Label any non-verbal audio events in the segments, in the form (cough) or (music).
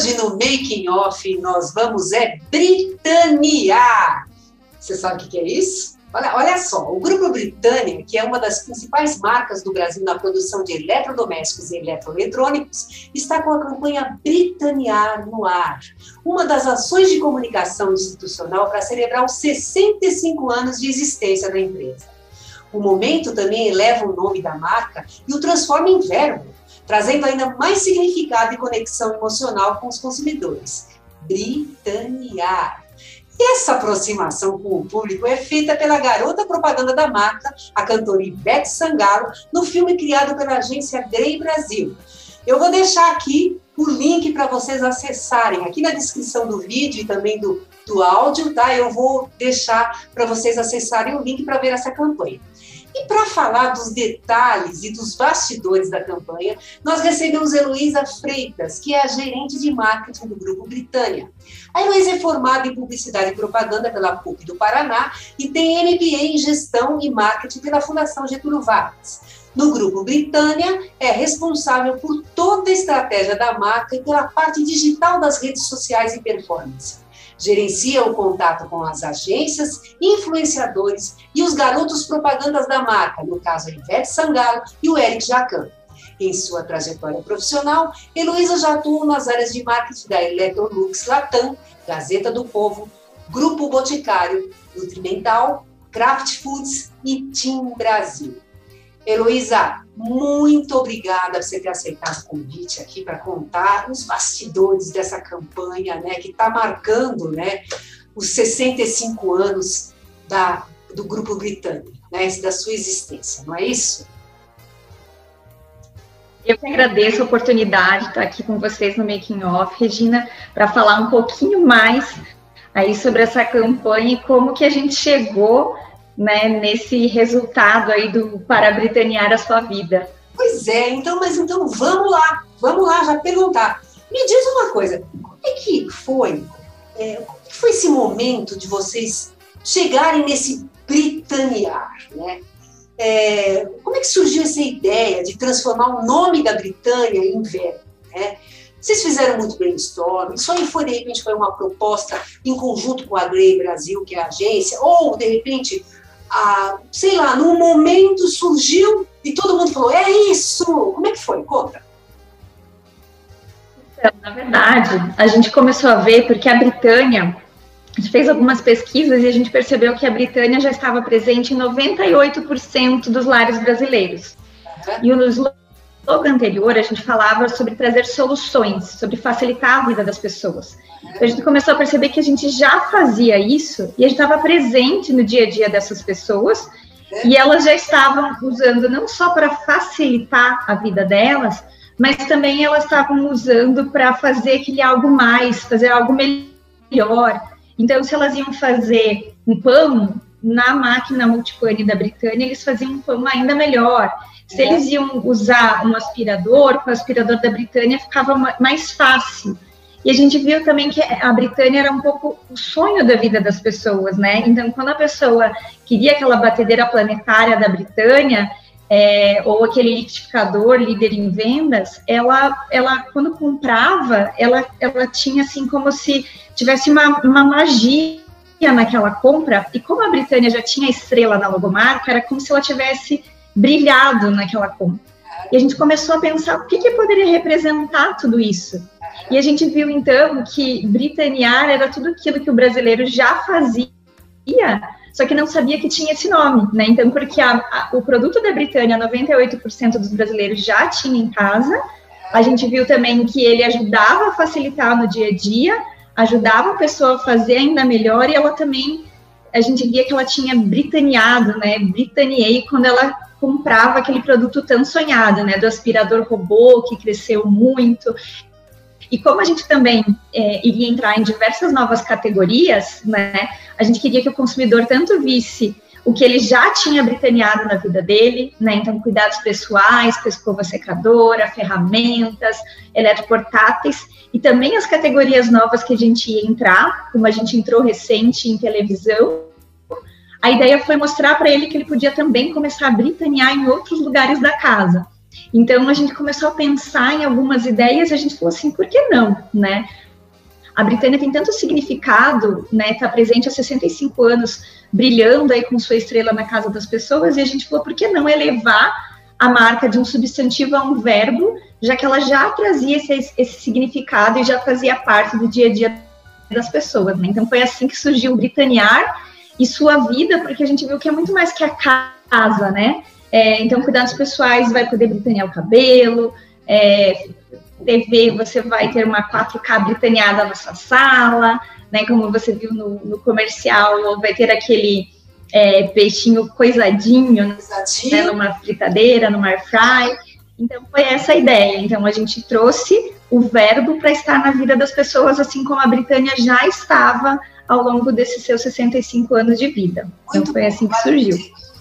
Hoje no Making Off nós vamos é britanear. Você sabe o que é isso? Olha, olha só, o Grupo Britânia, que é uma das principais marcas do Brasil na produção de eletrodomésticos e eletroeletrônicos, está com a campanha Britanear no ar, uma das ações de comunicação institucional para celebrar os 65 anos de existência da empresa. O momento também eleva o nome da marca e o transforma em verbo, trazendo ainda mais significado e conexão emocional com os consumidores. Britanear. E essa aproximação com o público é feita pela garota propaganda da marca, a cantora Ivete Sangalo, no filme criado pela agência Grey Brasil. Eu vou deixar aqui o link para vocês acessarem, aqui na descrição do vídeo e também do, do áudio, tá? Eu vou deixar para vocês acessarem o link para ver essa campanha. E para falar dos detalhes e dos bastidores da campanha, nós recebemos Heloísa Freitas, que é a gerente de marketing do Grupo Britânia. A Heloísa é formada em Publicidade e Propaganda pela PUC do Paraná e tem MBA em Gestão e Marketing pela Fundação Getúlio Vargas. No Grupo Britânia, é responsável por toda a estratégia da marca e pela parte digital das redes sociais e performance gerencia o contato com as agências, influenciadores e os garotos propagandas da marca, no caso a Ivete Sangalo e o Eric Jacan. Em sua trajetória profissional, Heloísa já atuou nas áreas de marketing da Electrolux Latam, Gazeta do Povo, Grupo Boticário, Nutrimental, Kraft Foods e Team Brasil. Heloísa, muito obrigada por você ter aceitado o convite aqui para contar os bastidores dessa campanha, né, que está marcando, né, os 65 anos da, do Grupo Britânico, né, da sua existência, não é isso? Eu que agradeço a oportunidade de estar aqui com vocês no Making Off, Regina, para falar um pouquinho mais aí sobre essa campanha e como que a gente chegou né, nesse resultado aí do para britanear a sua vida. Pois é, então, mas então vamos lá, vamos lá já perguntar. Me diz uma coisa, como é que foi, é, como é que foi esse momento de vocês chegarem nesse britanear, né? É, como é que surgiu essa ideia de transformar o nome da Britânia em verbo, né? Vocês fizeram muito brainstorming, só foi de repente foi uma proposta em conjunto com a Grey Brasil, que é a agência, ou de repente sei lá, num momento surgiu e todo mundo falou, é isso! Como é que foi? Conta. Então, na verdade, a gente começou a ver porque a Britânia, a gente fez algumas pesquisas e a gente percebeu que a Britânia já estava presente em 98% dos lares brasileiros. Uhum. E o slogan anterior, a gente falava sobre trazer soluções, sobre facilitar a vida das pessoas. A gente começou a perceber que a gente já fazia isso e a gente estava presente no dia a dia dessas pessoas e elas já estavam usando não só para facilitar a vida delas, mas também elas estavam usando para fazer aquele algo mais, fazer algo melhor. Então, se elas iam fazer um pão na máquina multipane da Britânia, eles faziam um pão ainda melhor. Se eles iam usar um aspirador, com o aspirador da Britânia ficava mais fácil. E a gente viu também que a Britânia era um pouco o sonho da vida das pessoas, né? Então, quando a pessoa queria aquela batedeira planetária da Britânia, é, ou aquele liquidificador líder em vendas, ela, ela quando comprava, ela, ela tinha assim como se tivesse uma, uma magia naquela compra, e como a Britânia já tinha estrela na logomarca, era como se ela tivesse brilhado naquela compra. E a gente começou a pensar o que, que poderia representar tudo isso. E a gente viu então que britanear era tudo aquilo que o brasileiro já fazia, só que não sabia que tinha esse nome, né? Então, porque a, a, o produto da Britânia, 98% dos brasileiros já tinha em casa. A gente viu também que ele ajudava a facilitar no dia a dia, ajudava a pessoa a fazer ainda melhor e ela também a gente via que ela tinha britaneado, né? Britaniei quando ela comprava aquele produto tão sonhado, né? Do aspirador robô que cresceu muito. E como a gente também é, iria entrar em diversas novas categorias, né? A gente queria que o consumidor tanto visse o que ele já tinha britaneado na vida dele, né? Então, cuidados pessoais, escova secadora, ferramentas, eletroportáteis, e também as categorias novas que a gente ia entrar, como a gente entrou recente em televisão. A ideia foi mostrar para ele que ele podia também começar a britanear em outros lugares da casa. Então, a gente começou a pensar em algumas ideias e a gente falou assim, por que não, né? A Britânia tem tanto significado, né? Está presente há 65 anos, brilhando aí com sua estrela na casa das pessoas, e a gente falou, por que não elevar a marca de um substantivo a um verbo, já que ela já trazia esse, esse significado e já fazia parte do dia a dia das pessoas, né? Então foi assim que surgiu o Britanear e sua vida, porque a gente viu que é muito mais que a casa, né? É, então, cuidados pessoais, vai poder britanear o cabelo, é, TV, você vai ter uma 4K britaneada na sua sala, né? Como você viu no, no comercial, vai ter aquele é, peixinho coisadinho, Né, numa fritadeira, numa air fry. Então foi essa a ideia. Então a gente trouxe o verbo para estar na vida das pessoas, assim como a Britânia já estava ao longo desses seus 65 anos de vida. Então, Muito então foi assim que surgiu.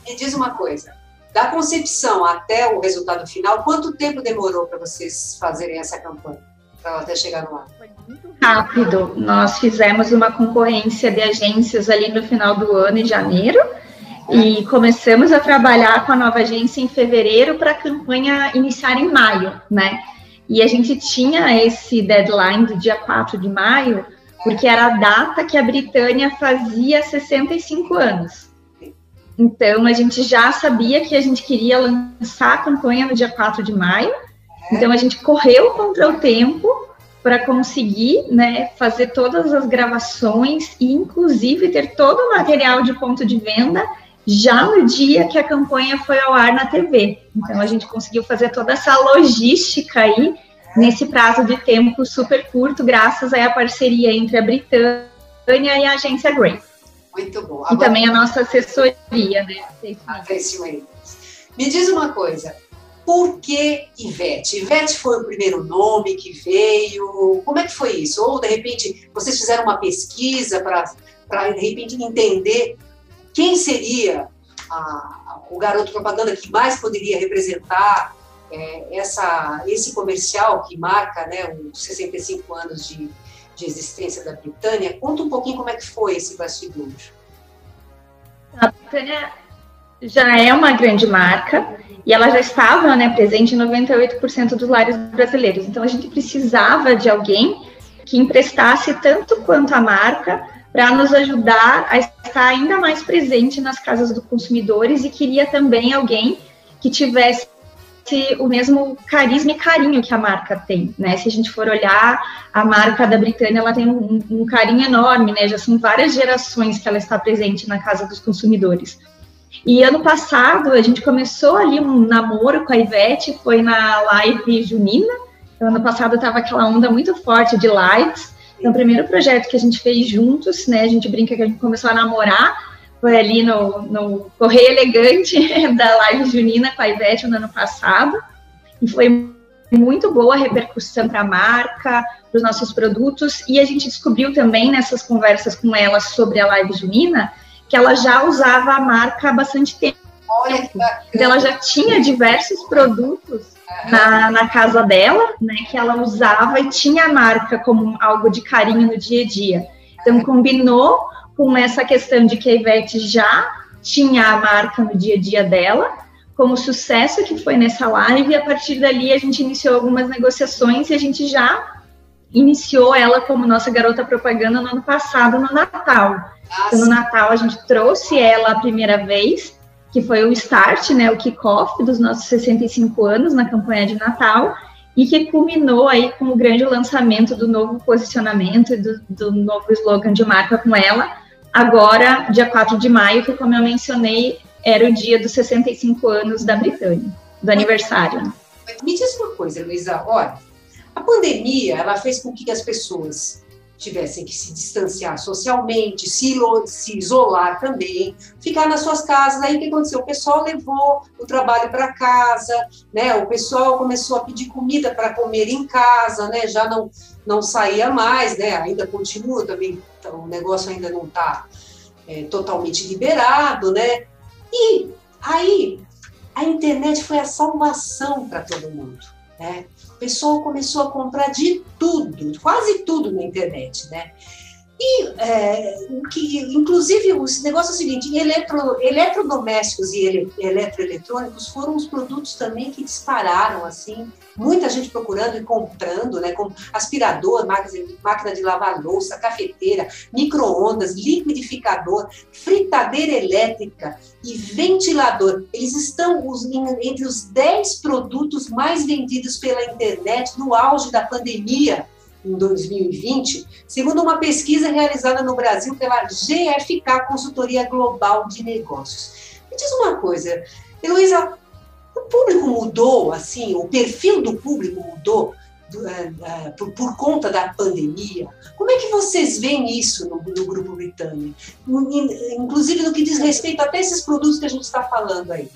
Me diz uma coisa, da concepção até o resultado final, quanto tempo demorou para vocês fazerem essa campanha? Para até chegar no ar? Foi muito rápido. Nós fizemos uma concorrência de agências ali no final do ano, em janeiro, e começamos a trabalhar com a nova agência em fevereiro para a campanha iniciar em maio, né? E a gente tinha esse deadline do dia 4 de maio, porque era a data que a Britânia fazia 65 anos. Então, a gente já sabia que a gente queria lançar a campanha no dia 4 de maio. Então, a gente correu contra o tempo para conseguir né, fazer todas as gravações e, inclusive, ter todo o material de ponto de venda já no dia que a campanha foi ao ar na TV. Então, a gente conseguiu fazer toda essa logística aí nesse prazo de tempo super curto, graças à parceria entre a Britânia e a agência Grey. Muito bom. Agora, e também a nossa assessoria, né? Me diz uma coisa, por que Ivete? Ivete foi o primeiro nome que veio? Como é que foi isso? Ou, de repente, vocês fizeram uma pesquisa para, de repente, entender quem seria a, o garoto propaganda que mais poderia representar é, essa, esse comercial que marca né, os 65 anos de, de existência da Britânia. Conta um pouquinho como é que foi esse bastidor. A Britânia já é uma grande marca e ela já estava né, presente em 98% dos lares brasileiros. Então a gente precisava de alguém que emprestasse tanto quanto a marca para nos ajudar a estar ainda mais presente nas casas dos consumidores e queria também alguém que tivesse o mesmo carisma e carinho que a marca tem, né? Se a gente for olhar a marca da Britânia, ela tem um, um, carinho enorme, né? Já são várias gerações que ela está presente na casa dos consumidores. E ano passado a gente começou ali um namoro com a Ivete, foi na live junina. Então, ano passado estava aquela onda muito forte de lives. Então, o primeiro projeto que a gente fez juntos, né? A gente brinca que a gente começou a namorar foi ali no, no Correio Elegante (laughs) da live junina com a Ivete no ano passado. E foi muito boa a repercussão para a marca, para os nossos produtos. E a gente descobriu também nessas conversas com ela sobre a live junina que ela já usava a marca há bastante tempo. Olha então, ela já tinha diversos produtos na, na, casa dela, né, que ela usava e tinha a marca como algo de carinho no dia a dia. Então, combinou com essa questão de que a Ivete já tinha a marca no dia a dia dela, como o sucesso que foi nessa live, e a partir dali a gente iniciou algumas negociações e a gente já iniciou ela como nossa garota propaganda no ano passado, no Natal. Então, no Natal a gente trouxe ela a primeira vez, que foi o start, né, o kickoff dos nossos 65 anos na campanha de Natal, e que culminou aí com o grande lançamento do novo posicionamento e do, do novo slogan de marca com ela, agora, dia 4 de maio, que, como eu mencionei, era o dia dos 65 anos da Britânia, do aniversário. Me diz uma coisa, Luísa, olha, a pandemia, ela fez com que as pessoas tivessem que se distanciar socialmente, se, se isolar também, ficar nas suas casas. Aí o que aconteceu? O pessoal levou o trabalho para casa, né? O pessoal começou a pedir comida para comer em casa, né? Já não, não saía mais, né? Ainda continua também, então, o negócio ainda não está é, totalmente liberado, né? E aí a internet foi a salvação para todo mundo, né? O pessoal começou a comprar de tudo, quase tudo na internet, né? E é, que, inclusive, o negócio é o seguinte: eletro, eletrodomésticos e ele, eletroeletrônicos foram os produtos também que dispararam, assim, muita gente procurando e comprando, né? Como aspirador, máquina, de lavar louça, cafeteira, micro-ondas, liquidificador, fritadeira elétrica e ventilador. Eles estão os, entre os 10 produtos mais vendidos pela internet no auge da pandemia em 2020, segundo uma pesquisa realizada no Brasil pela GFK Consultoria Global de Negócios. Me diz uma coisa, Heloísa, o público mudou, assim, o perfil do público mudou do, uh, uh, por, por, conta da pandemia? Como é que vocês veem isso no, no Grupo Britânia? Inclusive no que diz respeito até esses produtos que a gente está falando aí.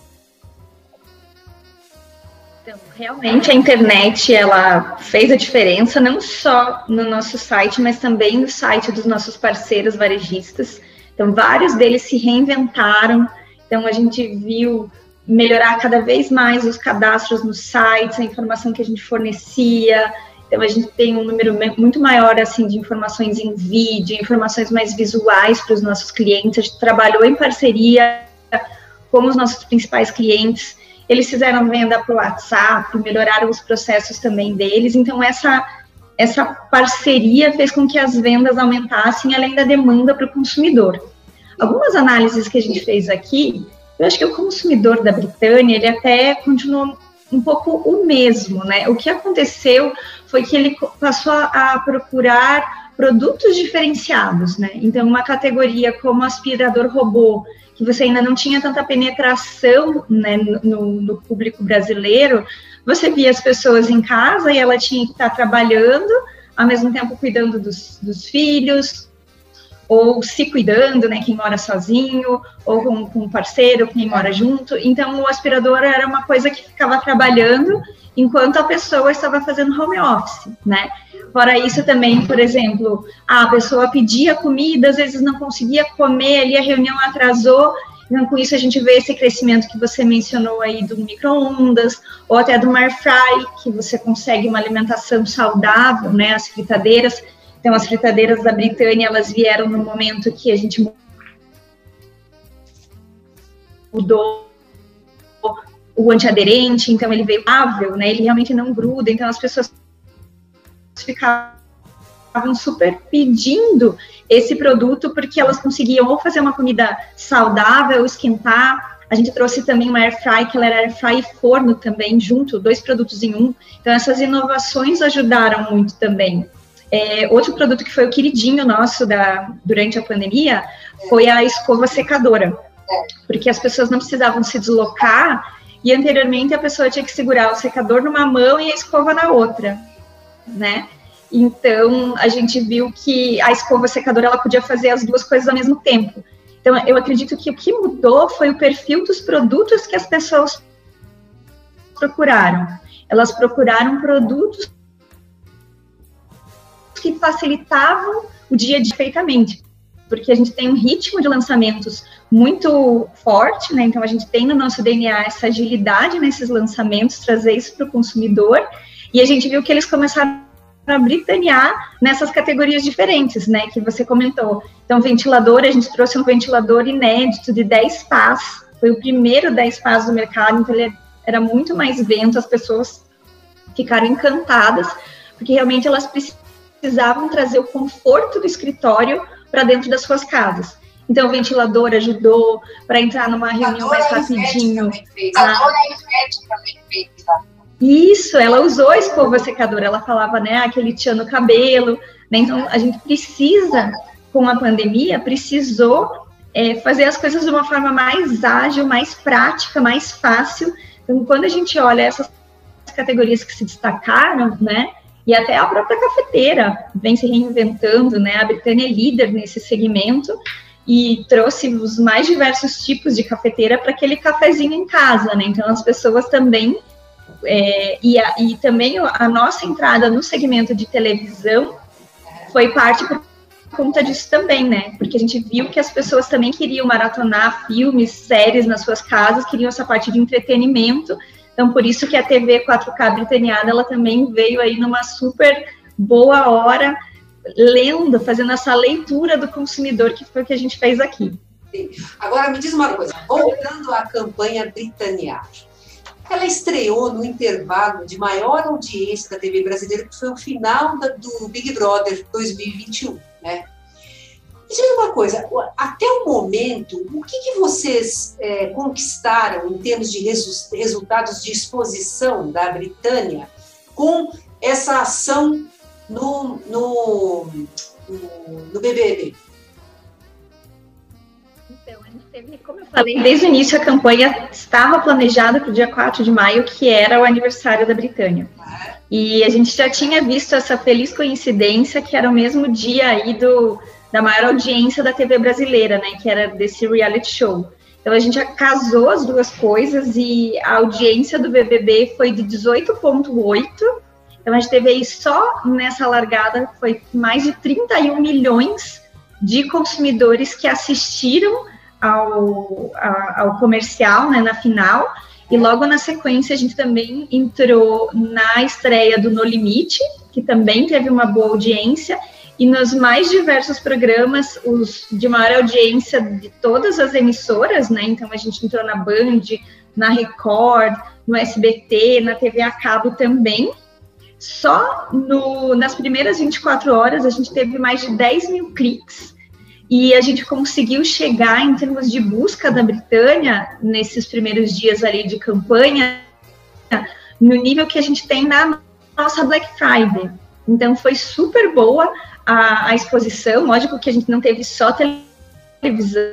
Então, realmente a internet ela fez a diferença não só no nosso site, mas também no site dos nossos parceiros varejistas. Então, vários deles se reinventaram. Então, a gente viu melhorar cada vez mais os cadastros nos sites, a informação que a gente fornecia. Então, a gente tem um número muito maior assim de informações em vídeo, informações mais visuais para os nossos clientes. A gente trabalhou em parceria com os nossos principais clientes eles fizeram venda para o WhatsApp, melhoraram os processos também deles. Então, essa, essa parceria fez com que as vendas aumentassem além da demanda para o consumidor. Algumas análises que a gente fez aqui, eu acho que o consumidor da Britânia, ele até continuou um pouco o mesmo, né? O que aconteceu foi que ele passou a procurar produtos diferenciados, né? Então, uma categoria como aspirador robô, que você ainda não tinha tanta penetração né, no, no, público brasileiro, você via as pessoas em casa e ela tinha que estar trabalhando, ao mesmo tempo cuidando dos, dos filhos, ou se cuidando, né, quem mora sozinho, ou com, com um parceiro, quem mora junto. Então, o aspirador era uma coisa que ficava trabalhando enquanto a pessoa estava fazendo home office, né? Fora isso também, por exemplo, a pessoa pedia comida, às vezes não conseguia comer, ali a reunião atrasou, então com isso a gente vê esse crescimento que você mencionou aí do micro-ondas, ou até do air fry, que você consegue uma alimentação saudável, né, as fritadeiras. Então as fritadeiras da Britânia, elas vieram no momento que a gente mudou o antiaderente, então ele veio ável, né? Ele realmente não gruda, então as pessoas ficavam super pedindo esse produto porque elas conseguiam ou fazer uma comida saudável, esquentar. A gente trouxe também uma air fry, que ela era air fry e forno também, junto, dois produtos em um. Então, essas inovações ajudaram muito também. É, outro produto que foi o queridinho nosso da, durante a pandemia foi a escova secadora, porque as pessoas não precisavam se deslocar e anteriormente a pessoa tinha que segurar o secador numa mão e a escova na outra né? Então, a gente viu que a escova secadora ela podia fazer as duas coisas ao mesmo tempo. Então, eu acredito que o que mudou foi o perfil dos produtos que as pessoas procuraram. Elas procuraram produtos que facilitavam o dia perfeitamente, porque a gente tem um ritmo de lançamentos muito forte, né? Então a gente tem no nosso DNA essa agilidade nesses lançamentos, trazer isso para o consumidor. E a gente viu que eles começaram a britanear nessas categorias diferentes, né, que você comentou. Então, ventilador, a gente trouxe um ventilador inédito de 10 pás, foi o primeiro 10 pás do mercado, então ele era muito mais vento, as pessoas ficaram encantadas, porque realmente elas precisavam trazer o conforto do escritório para dentro das suas casas. Então, o ventilador ajudou para entrar numa reunião mais rapidinho. A dona Ivete também fez. Isso, ela usou a escova secadora, ela falava, né, aquele tchan no cabelo, né? Então a gente precisa, com a pandemia, precisou é, fazer as coisas de uma forma mais ágil, mais prática, mais fácil. Então, quando a gente olha essas categorias que se destacaram, né, E até a própria cafeteira vem se reinventando, né? A Britânia é líder nesse segmento e trouxe os mais diversos tipos de cafeteira para aquele cafezinho em casa, né? Então as pessoas também é, e, a, e também a nossa entrada no segmento de televisão foi parte por conta disso também, né? Porque a gente viu que as pessoas também queriam maratonar filmes, séries nas suas casas, queriam essa parte de entretenimento. Então, por isso que a TV 4K britaniana, ela também veio aí numa super boa hora, lendo, fazendo essa leitura do consumidor, que foi o que a gente fez aqui. Agora, me diz uma coisa, voltando à campanha Britannia, ela estreou no intervalo de maior audiência da TV brasileira, que foi o final da, do Big Brother 2021, né? Me diz uma coisa, até o momento, o que, que vocês é, conquistaram em termos de resu resultados de exposição da Britânia com essa ação no, no, no, no BBB? teve, como eu falei, desde o início a campanha estava planejada para o dia 4 de maio, que era o aniversário da Britânia. E a gente já tinha visto essa feliz coincidência, que era o mesmo dia aí do, da maior audiência da TV brasileira, né, que era desse reality show. Então a gente casou as duas coisas e a audiência do BBB foi de 18,8. Então a gente teve aí só nessa largada foi mais de 31 milhões de consumidores que assistiram ao, ao comercial, né, na final, e logo na sequência a gente também entrou na estreia do No Limite, que também teve uma boa audiência, e nos mais diversos programas, os de maior audiência de todas as emissoras, né? Então a gente entrou na Band, na Record, no SBT, na TV a cabo também. Só no, nas primeiras 24 horas a gente teve mais de 10 mil cliques e a gente conseguiu chegar em termos de busca da Britânia nesses primeiros dias ali de campanha no nível que a gente tem na nossa Black Friday. Então foi super boa a, a exposição. Lógico que a gente não teve só televisão,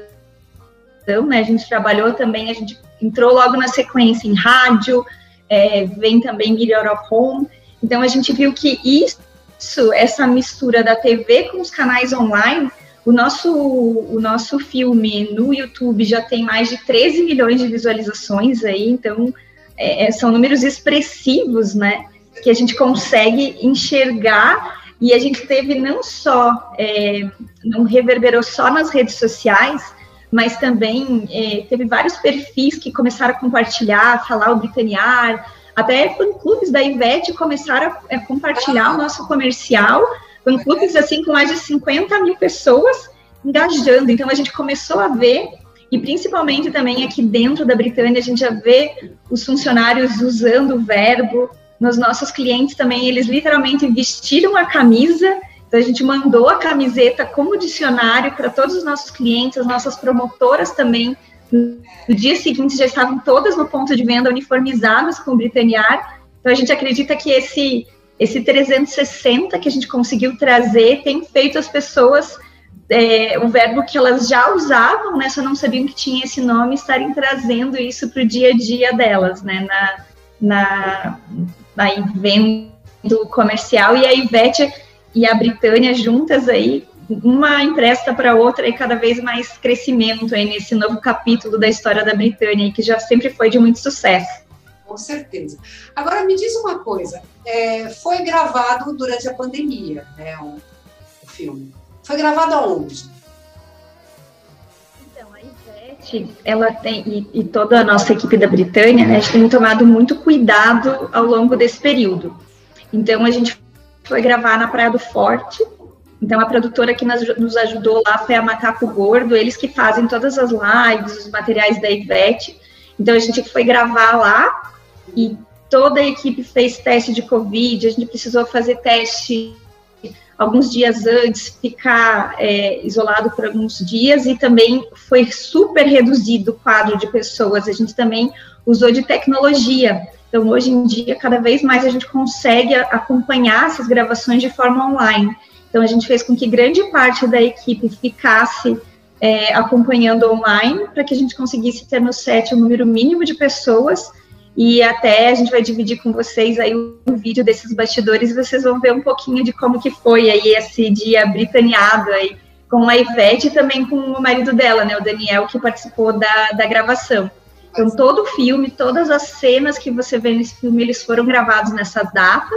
né? A gente trabalhou também, a gente entrou logo na sequência em rádio, é, vem também Media of Home. Então a gente viu que isso, essa mistura da TV com os canais online, o nosso, o nosso filme no YouTube já tem mais de 13 milhões de visualizações aí, então é, é, são números expressivos, né? Que a gente consegue enxergar e a gente teve não só, é, não reverberou só nas redes sociais, mas também é, teve vários perfis que começaram a compartilhar, falar o Britaniar, até fã-clubes da Ivete começaram a, a compartilhar o nosso comercial fã-clubes assim com mais de 50 mil pessoas engajando. Então a gente começou a ver, e principalmente também aqui dentro da Britânia, a gente já vê os funcionários usando o verbo. Nos nossos clientes também, eles literalmente vestiram a camisa. Então a gente mandou a camiseta como dicionário para todos os nossos clientes, as nossas promotoras também. No dia seguinte já estavam todas no ponto de venda uniformizadas com o Britaniar. Então a gente acredita que esse esse 360 que a gente conseguiu trazer tem feito as pessoas é, o verbo que elas já usavam, né, só não sabiam que tinha esse nome, estarem trazendo isso para o dia a dia delas, né, na, na, na vendo comercial e a Ivete e a Britânia juntas aí, uma empresta para outra e cada vez mais crescimento aí nesse novo capítulo da história da Britânia, que já sempre foi de muito sucesso com certeza. Agora, me diz uma coisa: é, foi gravado durante a pandemia, né, o, o filme. Foi gravado aonde? Ivete, ela tem, e, e, toda a nossa equipe da Britânia, né, a gente tem tomado muito cuidado ao longo desse período. Então, a gente foi gravar na Praia do Forte. Então, a produtora que nos ajudou lá foi a Macaco Gordo, eles que fazem todas as lives, os materiais da Ivete. Então, a gente foi gravar lá e toda a equipe fez teste de Covid, a gente precisou fazer teste alguns dias antes, ficar é, isolado por alguns dias e também foi super reduzido o quadro de pessoas. A gente também usou de tecnologia. Então, hoje em dia, cada vez mais a gente consegue acompanhar essas gravações de forma online. Então, a gente fez com que grande parte da equipe ficasse é, acompanhando online, para que a gente conseguisse ter no set o número mínimo de pessoas e até a gente vai dividir com vocês aí um vídeo desses bastidores e vocês vão ver um pouquinho de como que foi aí esse dia britaneado aí com a Ivete e também com o marido dela, né, o Daniel, que participou da, da gravação. Então, todo o filme, todas as cenas que você vê nesse filme, eles foram gravados nessa data,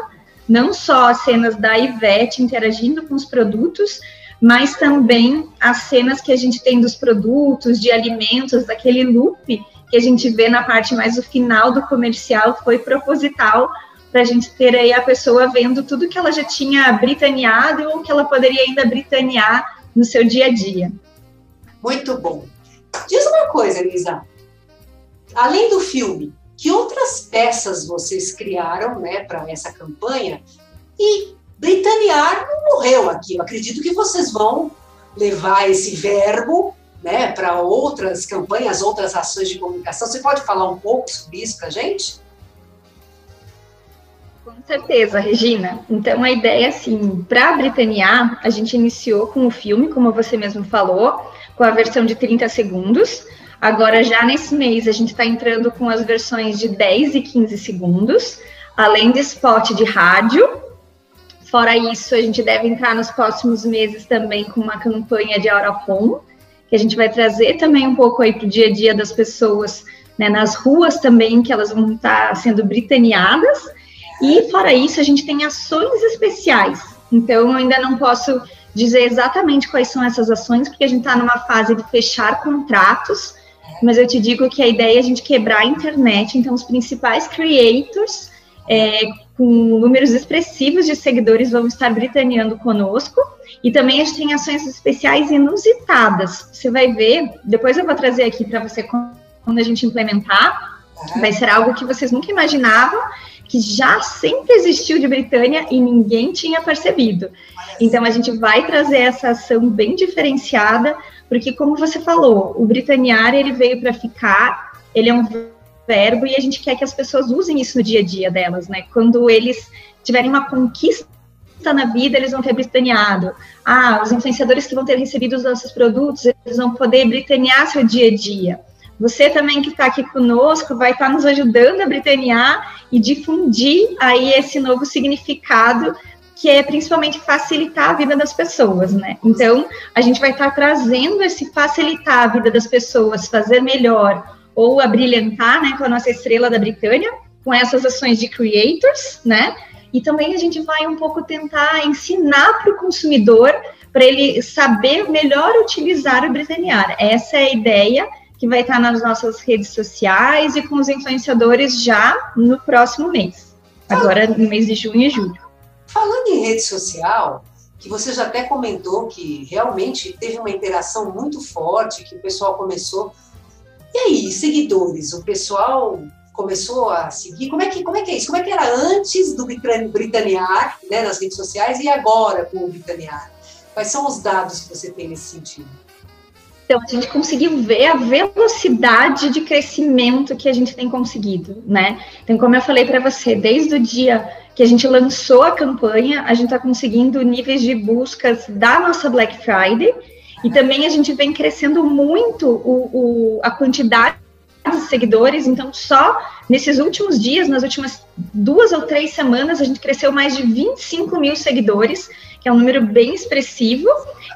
não só as cenas da Ivete interagindo com os produtos, mas também as cenas que a gente tem dos produtos, de alimentos, daquele loop que a gente vê na parte mais do final do comercial foi proposital para a gente ter aí a pessoa vendo tudo que ela já tinha britaneado ou que ela poderia ainda britanear no seu dia a dia. Muito bom. Diz uma coisa, Elisa. Além do filme, que outras peças vocês criaram né, para essa campanha? E britanear não morreu aqui. Eu acredito que vocês vão levar esse verbo né, para outras campanhas, outras ações de comunicação. Você pode falar um pouco sobre isso para a gente? Com certeza, Regina. Então, a ideia, assim, para Britaniar, a gente iniciou com o filme, como você mesmo falou, com a versão de 30 segundos. Agora, já nesse mês, a gente está entrando com as versões de 10 e 15 segundos, além de spot de rádio. Fora isso, a gente deve entrar nos próximos meses também com uma campanha de out home, que a gente vai trazer também um pouco aí para o dia a dia das pessoas, né, nas ruas também, que elas vão estar tá sendo britaneadas. E fora isso, a gente tem ações especiais. Então, eu ainda não posso dizer exatamente quais são essas ações, porque a gente está numa fase de fechar contratos, mas eu te digo que a ideia é a gente quebrar a internet, então os principais creators é, com números expressivos de seguidores vão estar britaneando conosco. E também a gente tem ações especiais inusitadas. Você vai ver, depois eu vou trazer aqui para você quando a gente implementar. Vai ser algo que vocês nunca imaginavam, que já sempre existiu de Britânia e ninguém tinha percebido. Então a gente vai trazer essa ação bem diferenciada, porque como você falou, o britanear ele veio para ficar, ele é um verbo e a gente quer que as pessoas usem isso no dia a dia delas, né? Quando eles tiverem uma conquista na vida, eles vão ter britaneado. Ah, os influenciadores que vão ter recebido os nossos produtos, eles vão poder britanear seu dia a dia. Você também que está aqui conosco vai estar tá nos ajudando a britanear e difundir aí esse novo significado que é principalmente facilitar a vida das pessoas, né? Então, a gente vai estar tá trazendo esse facilitar a vida das pessoas, fazer melhor, ou a brilhantar, né, com a nossa estrela da Britânia, com essas ações de creators, né? E também a gente vai um pouco tentar ensinar para o consumidor para ele saber melhor utilizar o Britanniar. Essa é a ideia que vai estar nas nossas redes sociais e com os influenciadores já no próximo mês, agora no mês de junho e julho. Falando em rede social, que você já até comentou que realmente teve uma interação muito forte, que o pessoal começou e aí, seguidores, o pessoal começou a seguir? Como é que, como é, que é isso? Como é que era antes do Britanear, né, nas redes sociais, e agora com o Britanear? Quais são os dados que você tem nesse sentido? Então, a gente conseguiu ver a velocidade de crescimento que a gente tem conseguido, né? Então, como eu falei para você, desde o dia que a gente lançou a campanha, a gente está conseguindo níveis de buscas da nossa Black Friday e também a gente vem crescendo muito o, o, a quantidade de seguidores, então só nesses últimos dias, nas últimas duas ou três semanas, a gente cresceu mais de 25 mil seguidores, que é um número bem expressivo,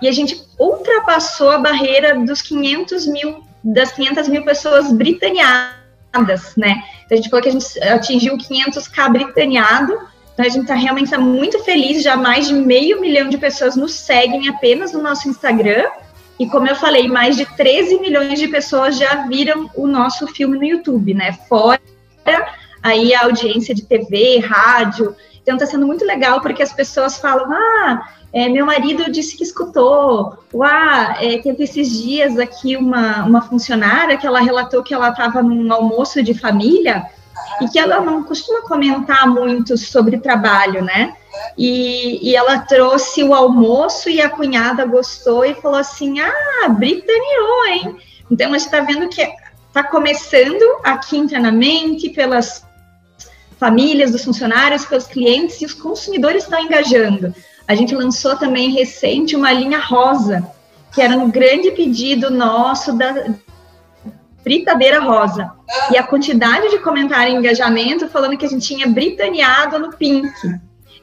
e a gente ultrapassou a barreira dos 500 mil, das 500 mil pessoas britaneadas, né? Então a gente falou que a gente atingiu 500k britaneado, a gente está realmente tá muito feliz, já mais de meio milhão de pessoas nos seguem apenas no nosso Instagram. E como eu falei, mais de 13 milhões de pessoas já viram o nosso filme no YouTube, né? Fora aí a audiência de TV, rádio. Então está sendo muito legal porque as pessoas falam: ah, é, meu marido disse que escutou. Ah, é, teve esses dias aqui uma, uma funcionária que ela relatou que ela estava num almoço de família e que ela não costuma comentar muito sobre trabalho, né? E, e, ela trouxe o almoço e a cunhada gostou e falou assim: Ah, britaneou, hein? Então a gente está vendo que está começando aqui internamente pelas famílias dos funcionários, pelos clientes e os consumidores estão engajando. A gente lançou também recente uma linha rosa, que era um grande pedido nosso da, fritadeira rosa. E a quantidade de comentário e engajamento falando que a gente tinha britaneado no pink.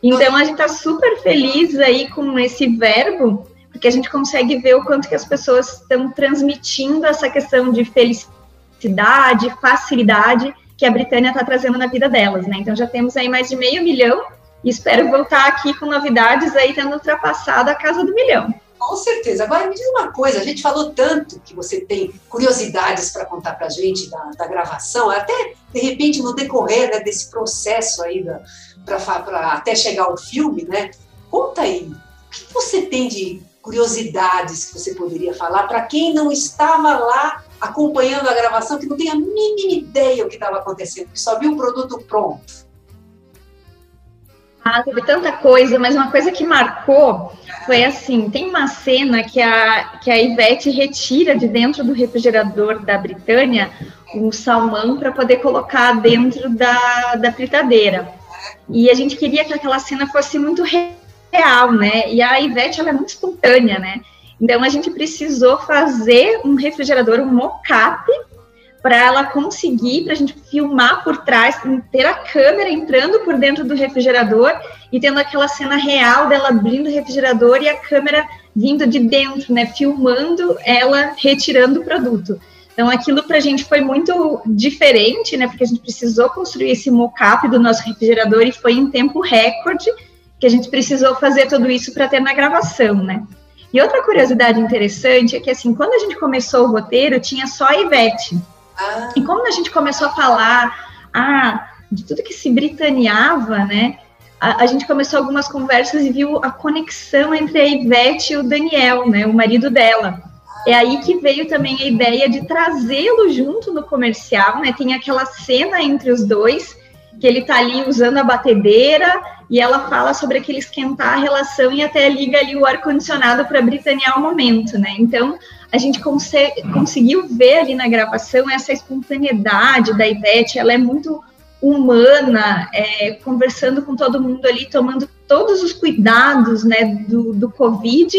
Então a gente está super feliz aí com esse verbo, porque a gente consegue ver o quanto que as pessoas estão transmitindo essa questão de felicidade, facilidade que a Britânia está trazendo na vida delas, né? Então já temos aí mais de meio milhão e espero voltar aqui com novidades aí tendo ultrapassado a casa do milhão. Com certeza. Agora me diz uma coisa, a gente falou tanto que você tem curiosidades para contar para a gente da, da, gravação, até de repente no decorrer né, desse processo aí para até chegar ao filme, né? Conta aí, o que você tem de curiosidades que você poderia falar para quem não estava lá acompanhando a gravação, que não tem a mínima ideia o que estava acontecendo, que só viu o produto pronto? Ah, teve tanta coisa, mas uma coisa que marcou foi assim: tem uma cena que a, que a Ivete retira de dentro do refrigerador da Britânia um salmão para poder colocar dentro da, da fritadeira. E a gente queria que aquela cena fosse muito real, né? E a Ivete ela é muito espontânea, né? Então a gente precisou fazer um refrigerador, um mocap, para ela conseguir, para a gente filmar por trás, ter a câmera entrando por dentro do refrigerador e tendo aquela cena real dela abrindo o refrigerador e a câmera vindo de dentro, né, filmando ela retirando o produto. Então, aquilo para a gente foi muito diferente, né, porque a gente precisou construir esse mockup do nosso refrigerador e foi em tempo recorde que a gente precisou fazer tudo isso para ter na gravação, né. E outra curiosidade interessante é que, assim, quando a gente começou o roteiro, tinha só a Ivete. Ah. E como a gente começou a falar ah, de tudo que se britaneava, né? A, a, gente começou algumas conversas e viu a conexão entre a Ivete e o Daniel, né? O marido dela. É aí que veio também a ideia de trazê-lo junto no comercial, né? Tem aquela cena entre os dois, que ele tá ali usando a batedeira e ela fala sobre aquele esquentar a relação e até liga ali o ar-condicionado para britanear o momento, né? Então, a gente conseguiu ver ali na gravação essa espontaneidade da Ivete, ela é muito humana, é, conversando com todo mundo ali, tomando todos os cuidados né, do, do Covid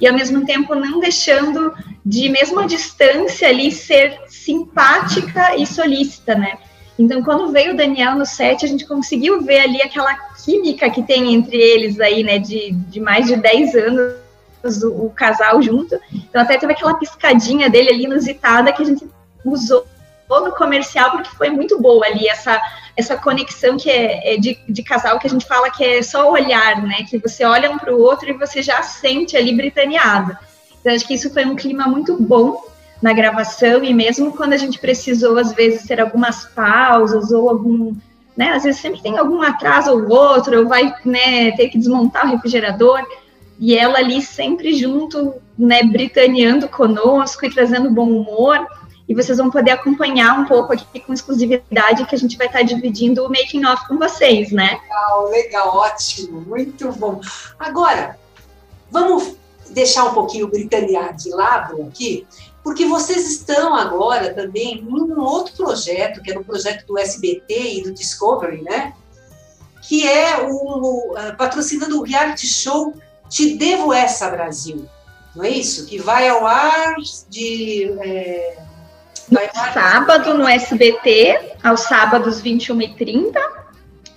e ao mesmo tempo não deixando de mesmo a distância ali ser simpática e solícita, né? Então, quando veio o Daniel no set, a gente conseguiu ver ali aquela química que tem entre eles aí, né, de, de mais de 10 anos o, o, casal junto. Então até teve aquela piscadinha dele ali inusitada que a gente usou no comercial porque foi muito boa ali essa essa conexão que é, é de, de, casal que a gente fala que é só olhar, né? Que você olha um para o outro e você já sente ali britaneado. Então acho que isso foi um clima muito bom na gravação e mesmo quando a gente precisou às vezes ter algumas pausas ou algum né, às vezes sempre tem algum atraso ou outro, ou vai né, ter que desmontar o refrigerador e ela ali sempre junto, né, britaneando conosco e trazendo bom humor. E vocês vão poder acompanhar um pouco aqui com exclusividade que a gente vai estar dividindo o making off com vocês, né? Legal, legal, ótimo, muito bom. Agora, vamos deixar um pouquinho o britanear de lado aqui, porque vocês estão agora também em um outro projeto, que é no projeto do SBT e do Discovery, né? Que é o, o uh, patrocinando o reality show te devo essa, Brasil. Não é isso? Que vai ao ar de. É, ar sábado no SBT, aos sábados 21h30,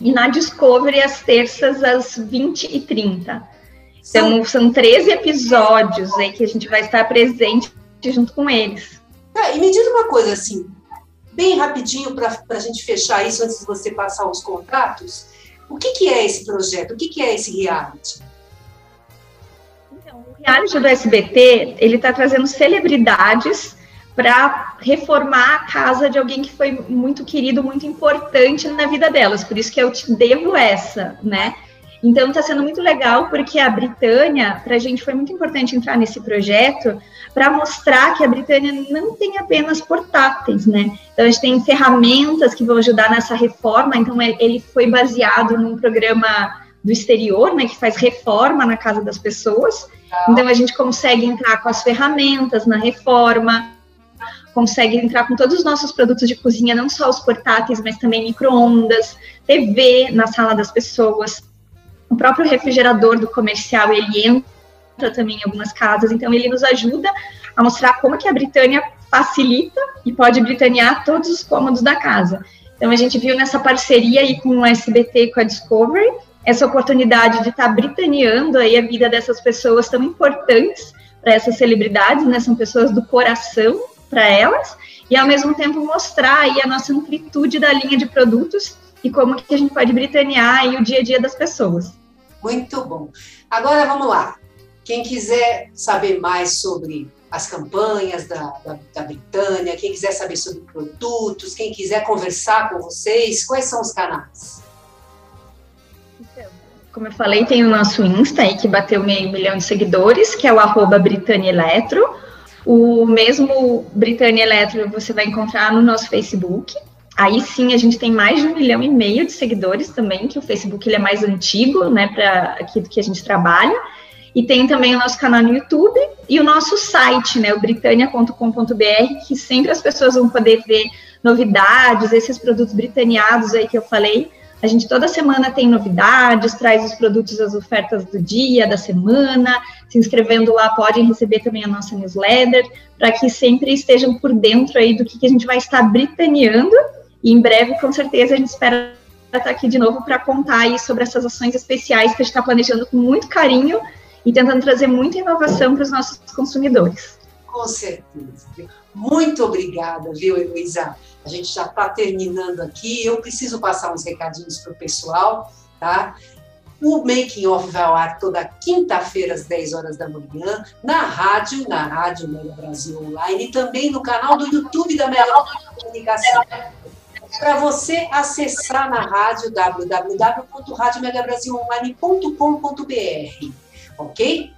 e na Discovery às terças às 20h30. Então, são 13 episódios aí que a gente vai estar presente junto com eles. Tá, e me diz uma coisa assim, bem rapidinho para a gente fechar isso antes de você passar os contratos. O que, que é esse projeto? O que, que é esse reality? reality do SBT, ele está trazendo celebridades para reformar a casa de alguém que foi muito querido, muito importante na vida delas. Por isso que eu te devo essa, né? Então está sendo muito legal porque a Britânia, para a gente foi muito importante entrar nesse projeto para mostrar que a Britânia não tem apenas portáteis, né? Então a gente tem ferramentas que vão ajudar nessa reforma. Então é, ele foi baseado num programa do exterior, né, que faz reforma na casa das pessoas. Então a gente consegue entrar com as ferramentas na reforma, consegue entrar com todos os nossos produtos de cozinha, não só os portáteis, mas também microondas, TV na sala das pessoas. O próprio refrigerador do comercial, ele também em algumas casas. Então, ele nos ajuda a mostrar como que a Britânia facilita e pode britanear todos os cômodos da casa. Então, a gente viu nessa parceria aí com o SBT e com a Discovery, essa oportunidade de estar tá britaneando aí a vida dessas pessoas tão importantes para essas celebridades, né? São pessoas do coração para elas, e ao mesmo tempo mostrar aí a nossa amplitude da linha de produtos e como que a gente pode britanear aí o dia a dia das pessoas. Muito bom. Agora vamos lá. Quem quiser saber mais sobre as campanhas da, da, da, Britânia, quem quiser saber sobre produtos, quem quiser conversar com vocês, quais são os canais? Então, como eu falei, tem o nosso Insta aí que bateu meio milhão de seguidores, que é o arroba Britânia Eletro. O mesmo Britânia Eletro você vai encontrar no nosso Facebook. Aí sim a gente tem mais de um milhão e meio de seguidores também, que o Facebook ele é mais antigo, né, para aqui do que a gente trabalha. E tem também o nosso canal no YouTube e o nosso site, né, o britânia.com.br, que sempre as pessoas vão poder ver novidades, esses produtos britaneados aí que eu falei. A gente toda semana tem novidades, traz os produtos, as ofertas do dia, da semana. Se inscrevendo lá, podem receber também a nossa newsletter, para que sempre estejam por dentro aí do que, que a gente vai estar britaneando. E em breve, com certeza, a gente espera estar aqui de novo para contar aí sobre essas ações especiais que a gente está planejando com muito carinho e tentando trazer muita inovação para os nossos consumidores. Com certeza. Muito obrigada, viu, Heloísa? A gente já está terminando aqui. Eu preciso passar uns recadinhos para o pessoal, tá? O Making Off vai ao ar toda quinta-feira, às 10 horas da manhã, na rádio, na Rádio Mega Brasil Online e também no canal do YouTube da Mega Comunicação. Para você acessar na rádio www.radiomegabrasilonline.com.br ok?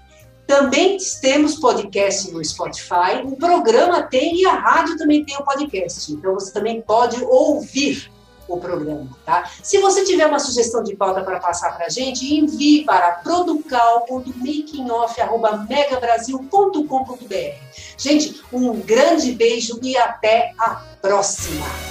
Também temos podcast no Spotify, o programa tem e a rádio também tem o podcast. Então você também pode ouvir o programa, tá? Se você tiver uma sugestão de pauta para passar para a gente, envie para producal.makingoff.megabrasil.com.br. Gente, um grande beijo e até a próxima!